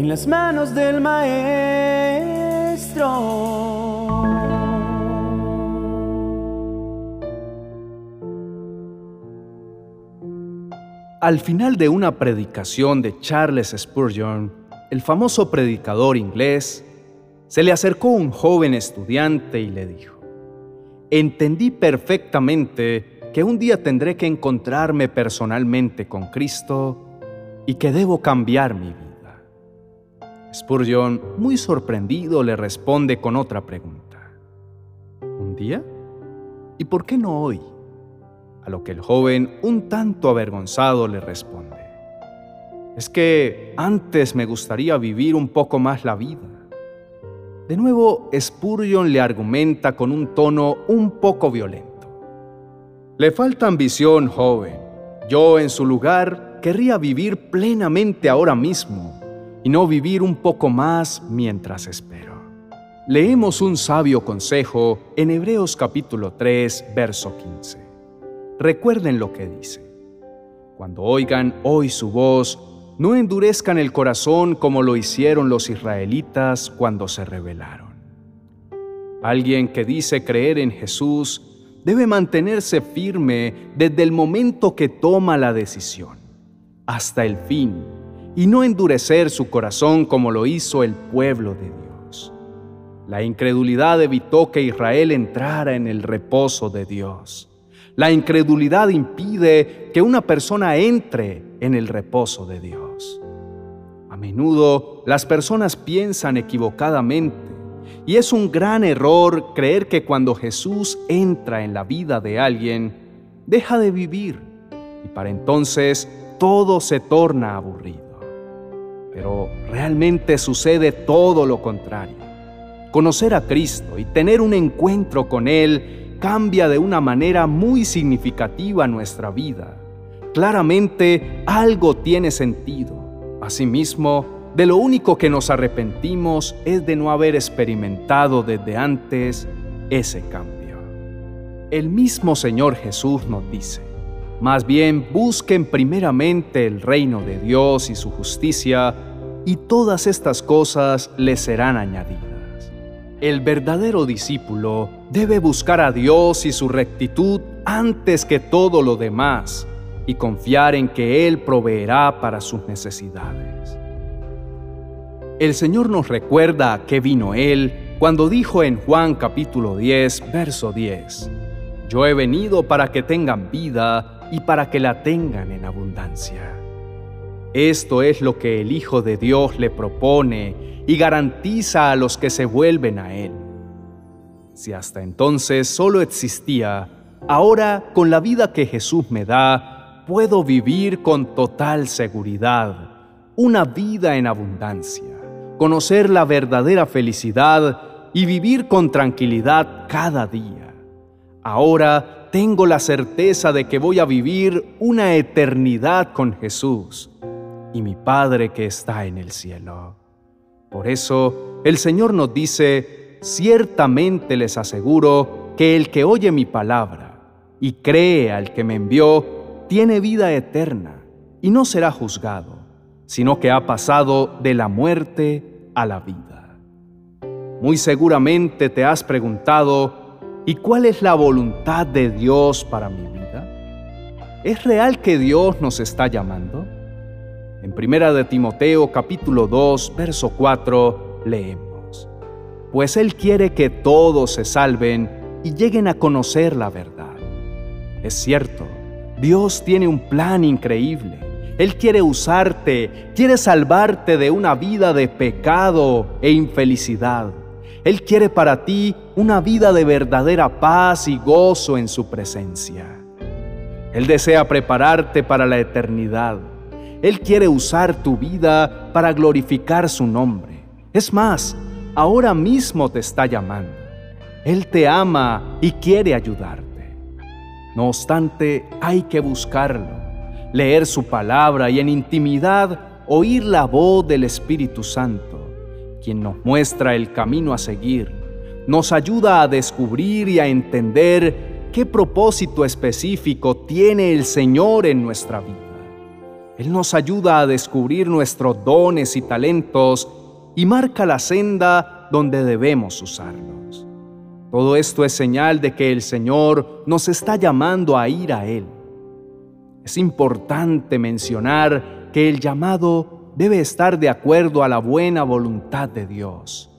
en las manos del Maestro. Al final de una predicación de Charles Spurgeon, el famoso predicador inglés, se le acercó un joven estudiante y le dijo, Entendí perfectamente que un día tendré que encontrarme personalmente con Cristo y que debo cambiar mi vida. Spurgeon, muy sorprendido, le responde con otra pregunta. ¿Un día? ¿Y por qué no hoy? A lo que el joven, un tanto avergonzado, le responde. Es que antes me gustaría vivir un poco más la vida. De nuevo, Spurgeon le argumenta con un tono un poco violento. Le falta ambición, joven. Yo, en su lugar, querría vivir plenamente ahora mismo y no vivir un poco más mientras espero. Leemos un sabio consejo en Hebreos capítulo 3, verso 15. Recuerden lo que dice. Cuando oigan hoy su voz, no endurezcan el corazón como lo hicieron los israelitas cuando se rebelaron. Alguien que dice creer en Jesús debe mantenerse firme desde el momento que toma la decisión, hasta el fin, y no endurecer su corazón como lo hizo el pueblo de Dios. La incredulidad evitó que Israel entrara en el reposo de Dios. La incredulidad impide que una persona entre en el reposo de Dios. A menudo las personas piensan equivocadamente y es un gran error creer que cuando Jesús entra en la vida de alguien, deja de vivir y para entonces todo se torna aburrido. Pero realmente sucede todo lo contrario. Conocer a Cristo y tener un encuentro con Él cambia de una manera muy significativa nuestra vida. Claramente algo tiene sentido. Asimismo, de lo único que nos arrepentimos es de no haber experimentado desde antes ese cambio. El mismo Señor Jesús nos dice, más bien busquen primeramente el reino de Dios y su justicia, y todas estas cosas les serán añadidas. El verdadero discípulo debe buscar a Dios y su rectitud antes que todo lo demás y confiar en que Él proveerá para sus necesidades. El Señor nos recuerda a qué vino Él cuando dijo en Juan capítulo 10, verso 10, Yo he venido para que tengan vida y para que la tengan en abundancia. Esto es lo que el Hijo de Dios le propone y garantiza a los que se vuelven a Él. Si hasta entonces solo existía, ahora con la vida que Jesús me da, puedo vivir con total seguridad, una vida en abundancia, conocer la verdadera felicidad y vivir con tranquilidad cada día. Ahora tengo la certeza de que voy a vivir una eternidad con Jesús y mi Padre que está en el cielo. Por eso el Señor nos dice, ciertamente les aseguro que el que oye mi palabra y cree al que me envió, tiene vida eterna y no será juzgado, sino que ha pasado de la muerte a la vida. Muy seguramente te has preguntado, ¿y cuál es la voluntad de Dios para mi vida? ¿Es real que Dios nos está llamando? En Primera de Timoteo capítulo 2, verso 4 leemos: Pues él quiere que todos se salven y lleguen a conocer la verdad. Es cierto, Dios tiene un plan increíble. Él quiere usarte, quiere salvarte de una vida de pecado e infelicidad. Él quiere para ti una vida de verdadera paz y gozo en su presencia. Él desea prepararte para la eternidad él quiere usar tu vida para glorificar su nombre. Es más, ahora mismo te está llamando. Él te ama y quiere ayudarte. No obstante, hay que buscarlo, leer su palabra y en intimidad oír la voz del Espíritu Santo, quien nos muestra el camino a seguir, nos ayuda a descubrir y a entender qué propósito específico tiene el Señor en nuestra vida. Él nos ayuda a descubrir nuestros dones y talentos y marca la senda donde debemos usarlos. Todo esto es señal de que el Señor nos está llamando a ir a Él. Es importante mencionar que el llamado debe estar de acuerdo a la buena voluntad de Dios.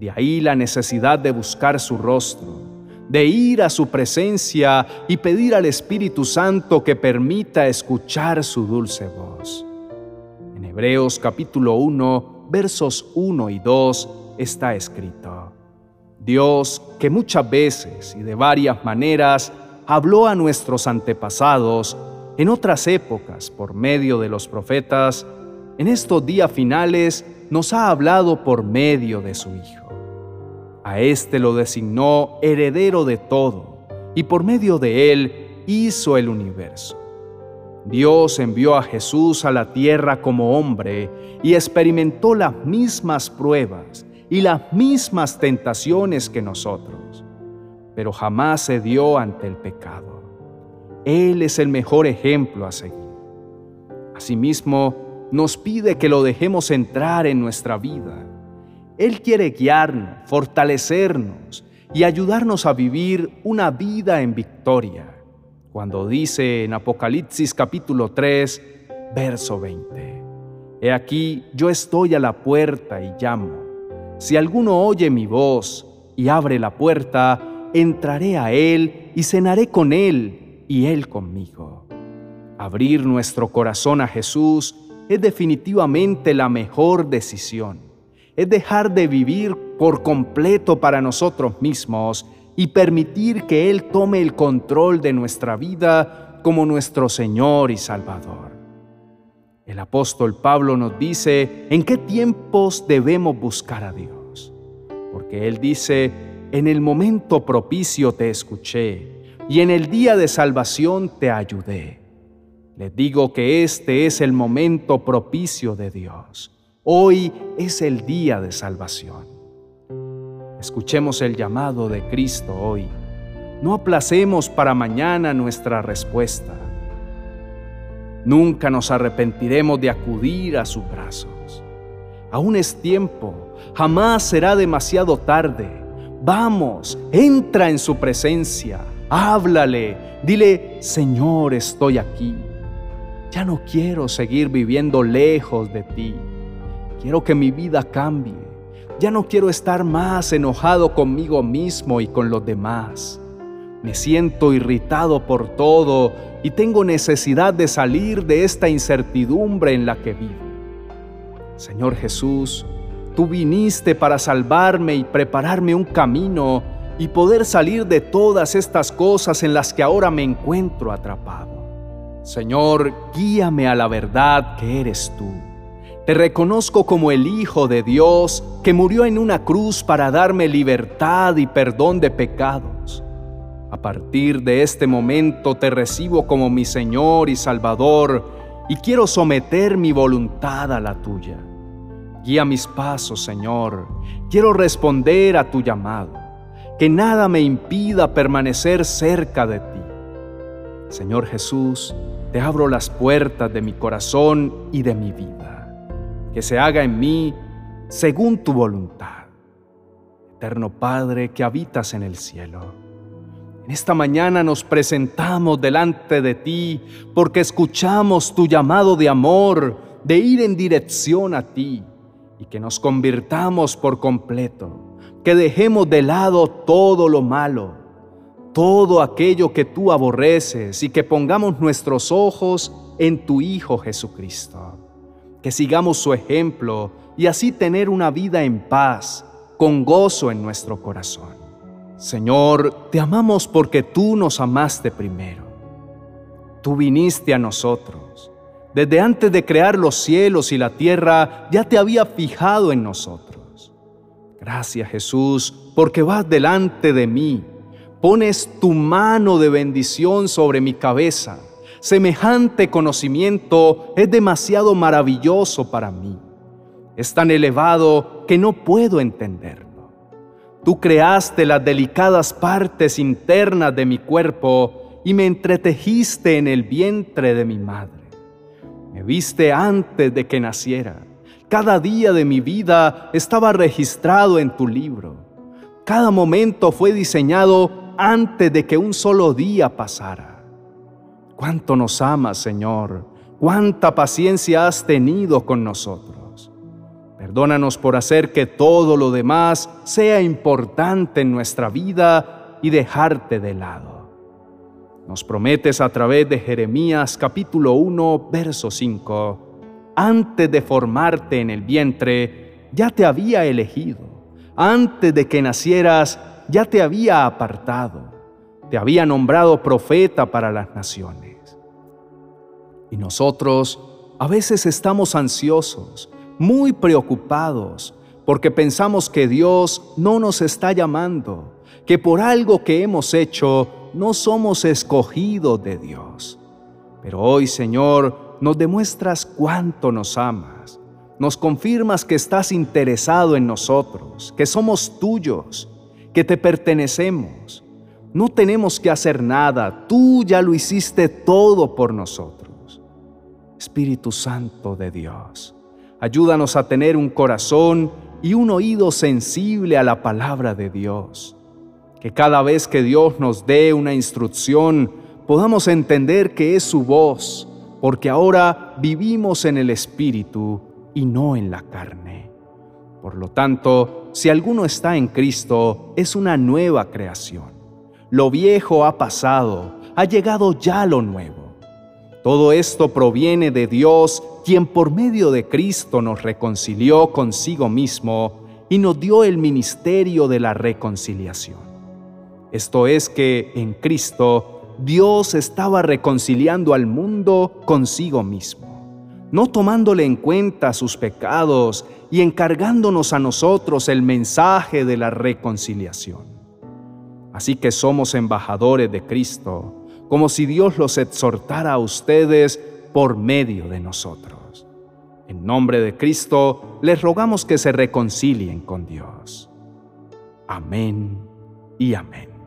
De ahí la necesidad de buscar su rostro, de ir a su presencia y pedir al Espíritu Santo que permita escuchar su dulce voz. En Hebreos capítulo 1, versos 1 y 2 está escrito, Dios que muchas veces y de varias maneras habló a nuestros antepasados en otras épocas por medio de los profetas, en estos días finales nos ha hablado por medio de su Hijo. A éste lo designó heredero de todo, y por medio de él hizo el universo. Dios envió a Jesús a la tierra como hombre y experimentó las mismas pruebas y las mismas tentaciones que nosotros, pero jamás se dio ante el pecado. Él es el mejor ejemplo a seguir. Asimismo, nos pide que lo dejemos entrar en nuestra vida él quiere guiarnos, fortalecernos y ayudarnos a vivir una vida en victoria. Cuando dice en Apocalipsis capítulo 3, verso 20, He aquí, yo estoy a la puerta y llamo. Si alguno oye mi voz y abre la puerta, entraré a él y cenaré con él y él conmigo. Abrir nuestro corazón a Jesús es definitivamente la mejor decisión es dejar de vivir por completo para nosotros mismos y permitir que Él tome el control de nuestra vida como nuestro Señor y Salvador. El apóstol Pablo nos dice en qué tiempos debemos buscar a Dios, porque Él dice, en el momento propicio te escuché y en el día de salvación te ayudé. Les digo que este es el momento propicio de Dios Hoy es el día de salvación. Escuchemos el llamado de Cristo hoy. No aplacemos para mañana nuestra respuesta. Nunca nos arrepentiremos de acudir a sus brazos. Aún es tiempo, jamás será demasiado tarde. Vamos, entra en su presencia, háblale, dile, Señor, estoy aquí. Ya no quiero seguir viviendo lejos de ti. Quiero que mi vida cambie. Ya no quiero estar más enojado conmigo mismo y con los demás. Me siento irritado por todo y tengo necesidad de salir de esta incertidumbre en la que vivo. Señor Jesús, tú viniste para salvarme y prepararme un camino y poder salir de todas estas cosas en las que ahora me encuentro atrapado. Señor, guíame a la verdad que eres tú. Te reconozco como el Hijo de Dios que murió en una cruz para darme libertad y perdón de pecados. A partir de este momento te recibo como mi Señor y Salvador y quiero someter mi voluntad a la tuya. Guía mis pasos, Señor. Quiero responder a tu llamado. Que nada me impida permanecer cerca de ti. Señor Jesús, te abro las puertas de mi corazón y de mi vida que se haga en mí según tu voluntad. Eterno Padre que habitas en el cielo. En esta mañana nos presentamos delante de ti porque escuchamos tu llamado de amor, de ir en dirección a ti y que nos convirtamos por completo, que dejemos de lado todo lo malo, todo aquello que tú aborreces y que pongamos nuestros ojos en tu Hijo Jesucristo que sigamos su ejemplo y así tener una vida en paz, con gozo en nuestro corazón. Señor, te amamos porque tú nos amaste primero. Tú viniste a nosotros. Desde antes de crear los cielos y la tierra, ya te había fijado en nosotros. Gracias Jesús, porque vas delante de mí. Pones tu mano de bendición sobre mi cabeza Semejante conocimiento es demasiado maravilloso para mí. Es tan elevado que no puedo entenderlo. Tú creaste las delicadas partes internas de mi cuerpo y me entretejiste en el vientre de mi madre. Me viste antes de que naciera. Cada día de mi vida estaba registrado en tu libro. Cada momento fue diseñado antes de que un solo día pasara. Cuánto nos amas, Señor. Cuánta paciencia has tenido con nosotros. Perdónanos por hacer que todo lo demás sea importante en nuestra vida y dejarte de lado. Nos prometes a través de Jeremías capítulo 1, verso 5, antes de formarte en el vientre, ya te había elegido, antes de que nacieras, ya te había apartado, te había nombrado profeta para las naciones. Y nosotros a veces estamos ansiosos, muy preocupados, porque pensamos que Dios no nos está llamando, que por algo que hemos hecho no somos escogidos de Dios. Pero hoy, Señor, nos demuestras cuánto nos amas. Nos confirmas que estás interesado en nosotros, que somos tuyos, que te pertenecemos. No tenemos que hacer nada, tú ya lo hiciste todo por nosotros. Espíritu Santo de Dios, ayúdanos a tener un corazón y un oído sensible a la palabra de Dios que cada vez que Dios nos dé una instrucción podamos entender que es su voz, porque ahora vivimos en el Espíritu y no en la carne. Por lo tanto, si alguno está en Cristo, es una nueva creación. Lo viejo ha pasado, ha llegado ya lo nuevo. Todo esto proviene de Dios, quien por medio de Cristo nos reconcilió consigo mismo y nos dio el ministerio de la reconciliación. Esto es que en Cristo Dios estaba reconciliando al mundo consigo mismo, no tomándole en cuenta sus pecados y encargándonos a nosotros el mensaje de la reconciliación. Así que somos embajadores de Cristo, como si Dios los exhortara a ustedes por medio de nosotros. En nombre de Cristo les rogamos que se reconcilien con Dios. Amén y amén.